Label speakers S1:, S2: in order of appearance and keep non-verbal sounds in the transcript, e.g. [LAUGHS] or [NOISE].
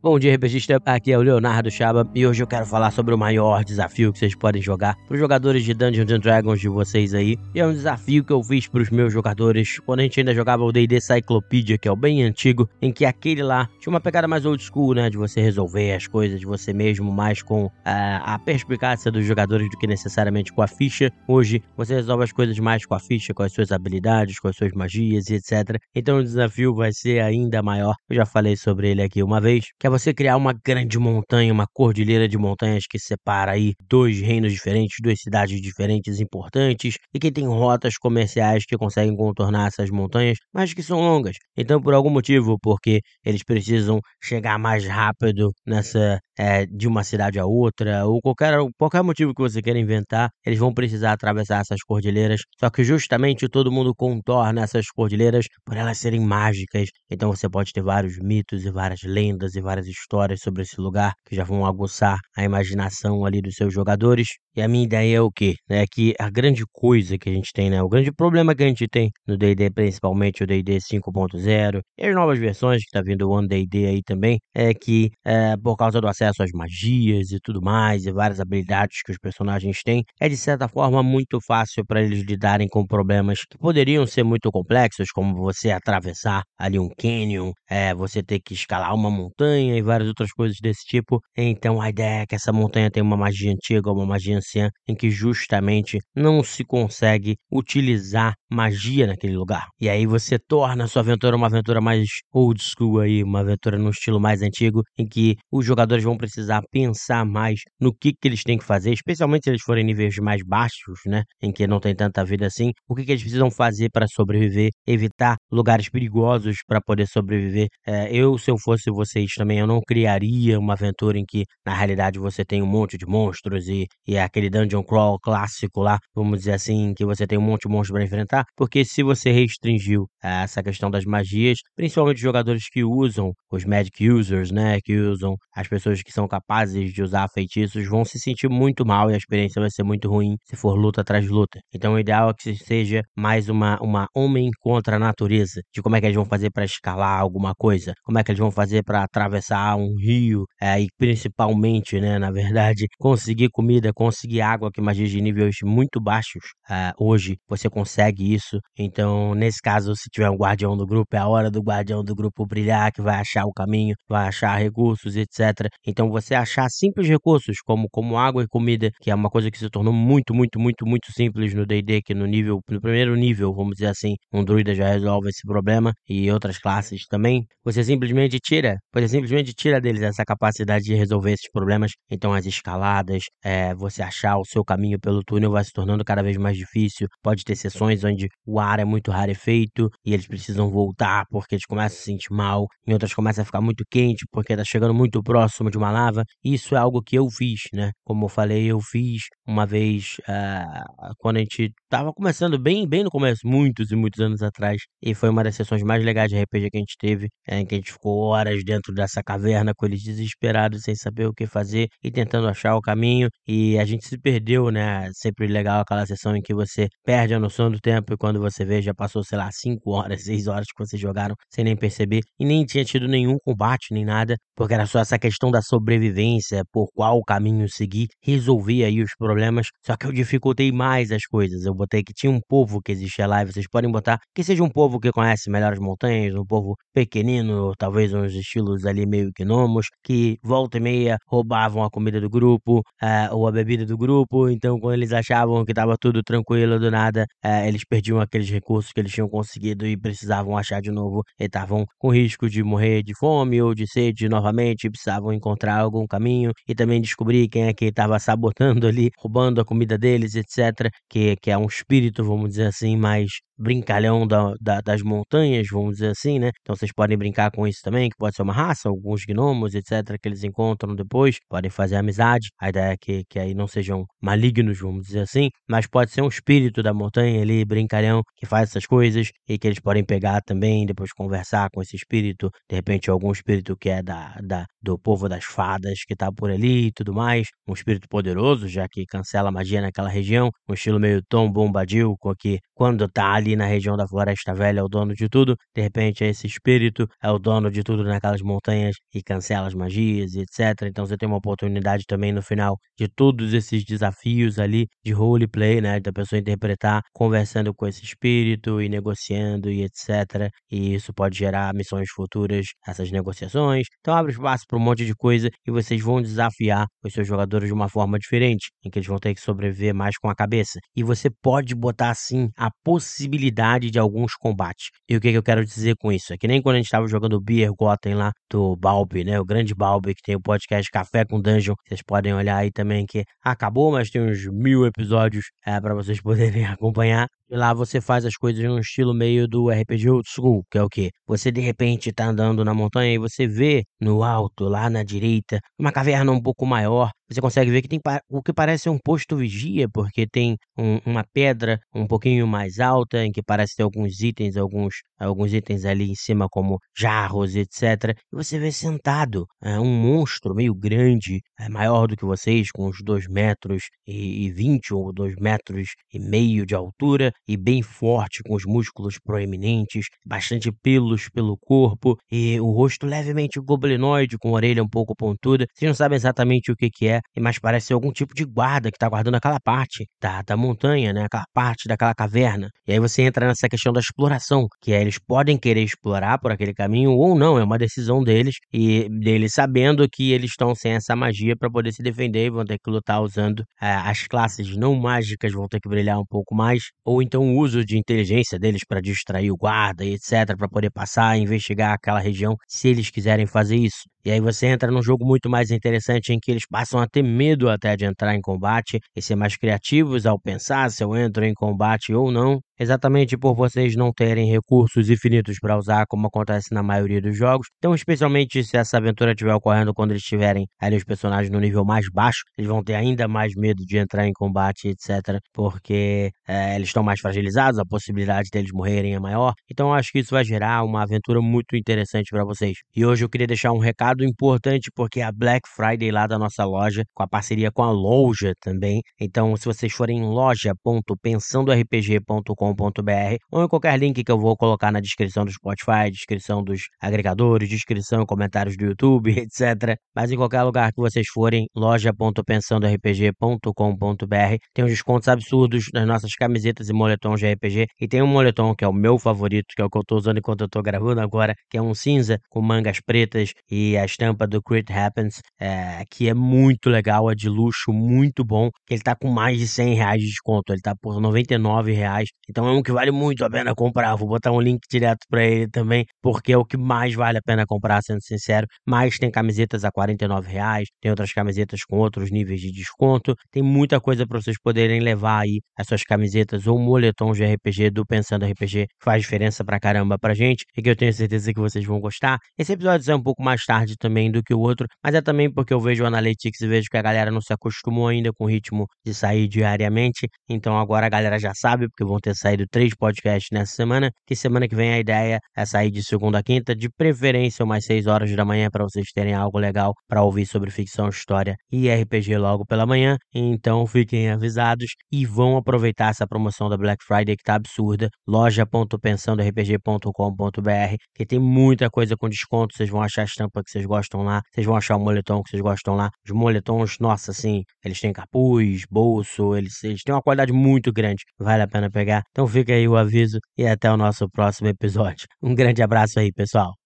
S1: Bom dia, RPGista. Aqui é o Leonardo Chaba e hoje eu quero falar sobre o maior desafio que vocês podem jogar para os jogadores de Dungeons and Dragons de vocês aí. E é um desafio que eu fiz para os meus jogadores quando a gente ainda jogava o D&D Cyclopedia, que é o bem antigo, em que aquele lá tinha uma pegada mais old school, né, de você resolver as coisas de você mesmo, mais com uh, a perspicácia dos jogadores do que necessariamente com a ficha. Hoje você resolve as coisas mais com a ficha, com as suas habilidades, com as suas magias e etc. Então o desafio vai ser ainda maior. Eu já falei sobre ele aqui uma vez, que é você criar uma grande montanha, uma cordilheira de montanhas que separa aí dois reinos diferentes, duas cidades diferentes importantes e que tem rotas comerciais que conseguem contornar essas montanhas, mas que são longas. Então, por algum motivo, porque eles precisam chegar mais rápido nessa é, de uma cidade a outra ou qualquer qualquer motivo que você queira inventar, eles vão precisar atravessar essas cordilheiras. Só que justamente todo mundo contorna essas cordilheiras por elas serem mágicas. Então você pode ter vários mitos e várias lendas e várias várias histórias sobre esse lugar que já vão aguçar a imaginação ali dos seus jogadores. E a minha ideia é o quê? É que a grande coisa que a gente tem, né? O grande problema que a gente tem no D&D, principalmente o D&D 5.0 e as novas versões que tá vindo o One D&D aí também, é que é, por causa do acesso às magias e tudo mais e várias habilidades que os personagens têm, é de certa forma muito fácil para eles lidarem com problemas que poderiam ser muito complexos, como você atravessar ali um canyon, é, você ter que escalar uma montanha montanha e várias outras coisas desse tipo. Então a ideia é que essa montanha tem uma magia antiga, uma magia anciã, em que justamente não se consegue utilizar magia naquele lugar. E aí você torna a sua aventura uma aventura mais old school aí, uma aventura no estilo mais antigo, em que os jogadores vão precisar pensar mais no que, que eles têm que fazer, especialmente se eles forem níveis mais baixos, né, em que não tem tanta vida assim, o que, que eles precisam fazer para sobreviver, evitar lugares perigosos para poder sobreviver. É, eu, se eu fosse vocês também eu não criaria uma aventura em que, na realidade, você tem um monte de monstros e, e é aquele dungeon crawl clássico lá, vamos dizer assim, que você tem um monte de monstros para enfrentar, porque se você restringiu eh, essa questão das magias, principalmente jogadores que usam, os magic users, né, que usam as pessoas que são capazes de usar feitiços, vão se sentir muito mal e a experiência vai ser muito ruim se for luta atrás de luta. Então o ideal é que seja mais uma, uma homem contra a natureza, de como é que eles vão fazer para escalar alguma coisa, como é que eles vão fazer para atravessar um rio é, e principalmente, né, na verdade, conseguir comida, conseguir água que magias de níveis muito baixos. É, hoje você consegue isso. Então, nesse caso, se tiver um guardião do grupo, é a hora do guardião do grupo brilhar, que vai achar o caminho, vai achar recursos, etc. Então, você achar simples recursos como, como água e comida, que é uma coisa que se tornou muito, muito, muito, muito simples no D&D, que no nível, no primeiro nível, vamos dizer assim, um druida já resolve esse problema e outras classes também. Você simplesmente tira, você simplesmente simplesmente tira deles essa capacidade de resolver esses problemas. Então, as escaladas, é, você achar o seu caminho pelo túnel vai se tornando cada vez mais difícil. Pode ter sessões onde o ar é muito rarefeito e eles precisam voltar porque eles começam a se sentir mal. Em outras, começa a ficar muito quente porque está chegando muito próximo de uma lava. Isso é algo que eu fiz, né? Como eu falei, eu fiz uma vez uh, quando a gente estava começando bem, bem no começo, muitos e muitos anos atrás. E foi uma das sessões mais legais de RPG que a gente teve, em que a gente ficou horas dentro dessa caverna com eles desesperados, sem saber o que fazer e tentando achar o caminho. E a gente se perdeu, né? Sempre legal aquela sessão em que você perde a noção do tempo e quando você vê já passou, sei lá, 5 horas, [LAUGHS] 6 horas que vocês jogaram sem nem perceber e nem tinha tido nenhum combate nem nada, porque era só essa questão da sobrevivência, por qual caminho seguir, resolver aí os problemas. Só que eu dificultei mais as coisas. Eu botei que tinha um povo que existia lá e vocês podem botar que seja um povo que conhece melhor as montanhas, um povo pequenino, talvez uns estilos ali meio gnomos, que volta e meia roubavam a comida do grupo uh, ou a bebida do grupo. Então, quando eles achavam que estava tudo tranquilo do nada, uh, eles perdiam aqueles recursos que eles tinham conseguido e precisavam achar de novo. E estavam com risco de morrer de fome ou de sede novamente, precisavam encontrar algum caminho e também descobrir quem é que estava sabotando ali, roubando a comida deles, etc. Que, que é um espírito, vamos dizer assim, mais brincalhão da, da, das montanhas, vamos dizer assim, né? Então vocês podem brincar com isso também, que pode ser uma raça, alguns gnomos, etc., que eles encontram depois, podem fazer amizade. A ideia é que, que aí não sejam malignos, vamos dizer assim, mas pode ser um espírito da montanha ali, brincalhão, que faz essas coisas e que eles podem pegar também, depois conversar com esse espírito, de repente algum espírito que é da, da do povo das fadas que tá por ali e tudo mais, um espírito poderoso, já que cancela a magia naquela região, um estilo meio Tom Bombadil, com, aqui, quando tá ali na região da Floresta Velha, é o dono de tudo. De repente, esse espírito é o dono de tudo naquelas montanhas e cancela as magias e etc. Então você tem uma oportunidade também no final de todos esses desafios ali de roleplay, né? Da pessoa interpretar, conversando com esse espírito e negociando e etc. E isso pode gerar missões futuras, essas negociações. Então abre espaço para um monte de coisa e vocês vão desafiar os seus jogadores de uma forma diferente, em que eles vão ter que sobreviver mais com a cabeça. E você pode botar assim a possibilidade de alguns combates. E o que, que eu quero dizer com isso? É que nem quando a gente estava jogando Beer Gotham lá do Balbi, né? O grande Balbi que tem o podcast Café com Dungeon. Vocês podem olhar aí também que acabou, mas tem uns mil episódios é, para vocês [LAUGHS] poderem acompanhar. E lá você faz as coisas em um estilo meio do RPG Old School, que é o que? Você de repente tá andando na montanha e você vê no alto, lá na direita, uma caverna um pouco maior. Você consegue ver que tem o que parece um posto vigia, porque tem um, uma pedra um pouquinho mais alta, em que parece ter alguns itens, alguns, alguns itens ali em cima, como jarros, etc. E você vê sentado é, um monstro meio grande, é, maior do que vocês, com uns 2 metros e 20 ou 2 metros e meio de altura e bem forte, com os músculos proeminentes, bastante pelos pelo corpo e o rosto levemente goblinoide, com a orelha um pouco pontuda. Vocês não sabem exatamente o que, que é, mas parece ser algum tipo de guarda que está guardando aquela parte da, da montanha, né? Aquela parte daquela caverna. E aí você entra nessa questão da exploração, que é eles podem querer explorar por aquele caminho ou não, é uma decisão deles e deles sabendo que eles estão sem essa magia para poder se defender e vão ter que lutar usando é, as classes não mágicas, vão ter que brilhar um pouco mais, ou então o uso de inteligência deles para distrair o guarda e etc, para poder passar e investigar aquela região, se eles quiserem fazer isso. E aí você entra num jogo muito mais interessante em que eles passam a ter medo até de entrar em combate e ser mais criativos ao pensar se eu entro em combate ou não exatamente por vocês não terem recursos infinitos para usar, como acontece na maioria dos jogos. Então, especialmente se essa aventura estiver ocorrendo quando eles estiverem ali os personagens no nível mais baixo, eles vão ter ainda mais medo de entrar em combate, etc. Porque é, eles estão mais fragilizados, a possibilidade deles morrerem é maior. Então, acho que isso vai gerar uma aventura muito interessante para vocês. E hoje eu queria deixar um recado importante porque a Black Friday lá da nossa loja, com a parceria com a Loja também. Então, se vocês forem em loja.pensandorpg.com ou em qualquer link que eu vou colocar na descrição do Spotify, descrição dos agregadores, descrição e comentários do YouTube, [LAUGHS] etc. Mas em qualquer lugar que vocês forem, loja.pensandorpg.com.br tem uns descontos absurdos nas nossas camisetas e moletons de RPG. E tem um moletom que é o meu favorito, que é o que eu tô usando enquanto eu tô gravando agora, que é um cinza com mangas pretas e a estampa do Crit Happens, é, que é muito legal, é de luxo, muito bom. Ele tá com mais de 100 reais de desconto, ele tá por 99 reais. Então então é um que vale muito a pena comprar. Vou botar um link direto para ele também, porque é o que mais vale a pena comprar, sendo sincero. Mas tem camisetas a R$ reais, tem outras camisetas com outros níveis de desconto. Tem muita coisa para vocês poderem levar aí as suas camisetas ou moletons de RPG do Pensando RPG, que faz diferença pra caramba pra gente e que eu tenho certeza que vocês vão gostar. Esse episódio é um pouco mais tarde também do que o outro, mas é também porque eu vejo o Analytics e vejo que a galera não se acostumou ainda com o ritmo de sair diariamente. Então agora a galera já sabe, porque vão ter saído saído três podcasts nessa semana, que semana que vem a ideia é sair de segunda a quinta, de preferência umas 6 horas da manhã, para vocês terem algo legal para ouvir sobre ficção, história e RPG logo pela manhã. Então fiquem avisados e vão aproveitar essa promoção da Black Friday que tá absurda. loja.pensandorpg.com.br, que tem muita coisa com desconto. Vocês vão achar a estampa que vocês gostam lá, vocês vão achar o moletom que vocês gostam lá. Os moletons, nossa, assim, eles têm capuz, bolso, eles, eles têm uma qualidade muito grande. Vale a pena pegar. Então fica aí o aviso e até o nosso próximo episódio. Um grande abraço aí, pessoal.